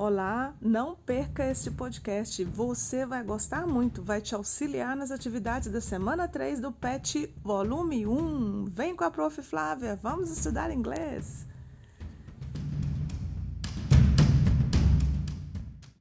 Olá, não perca este podcast. Você vai gostar muito, vai te auxiliar nas atividades da semana 3 do PET Volume 1. Vem com a Prof. Flávia, vamos estudar inglês.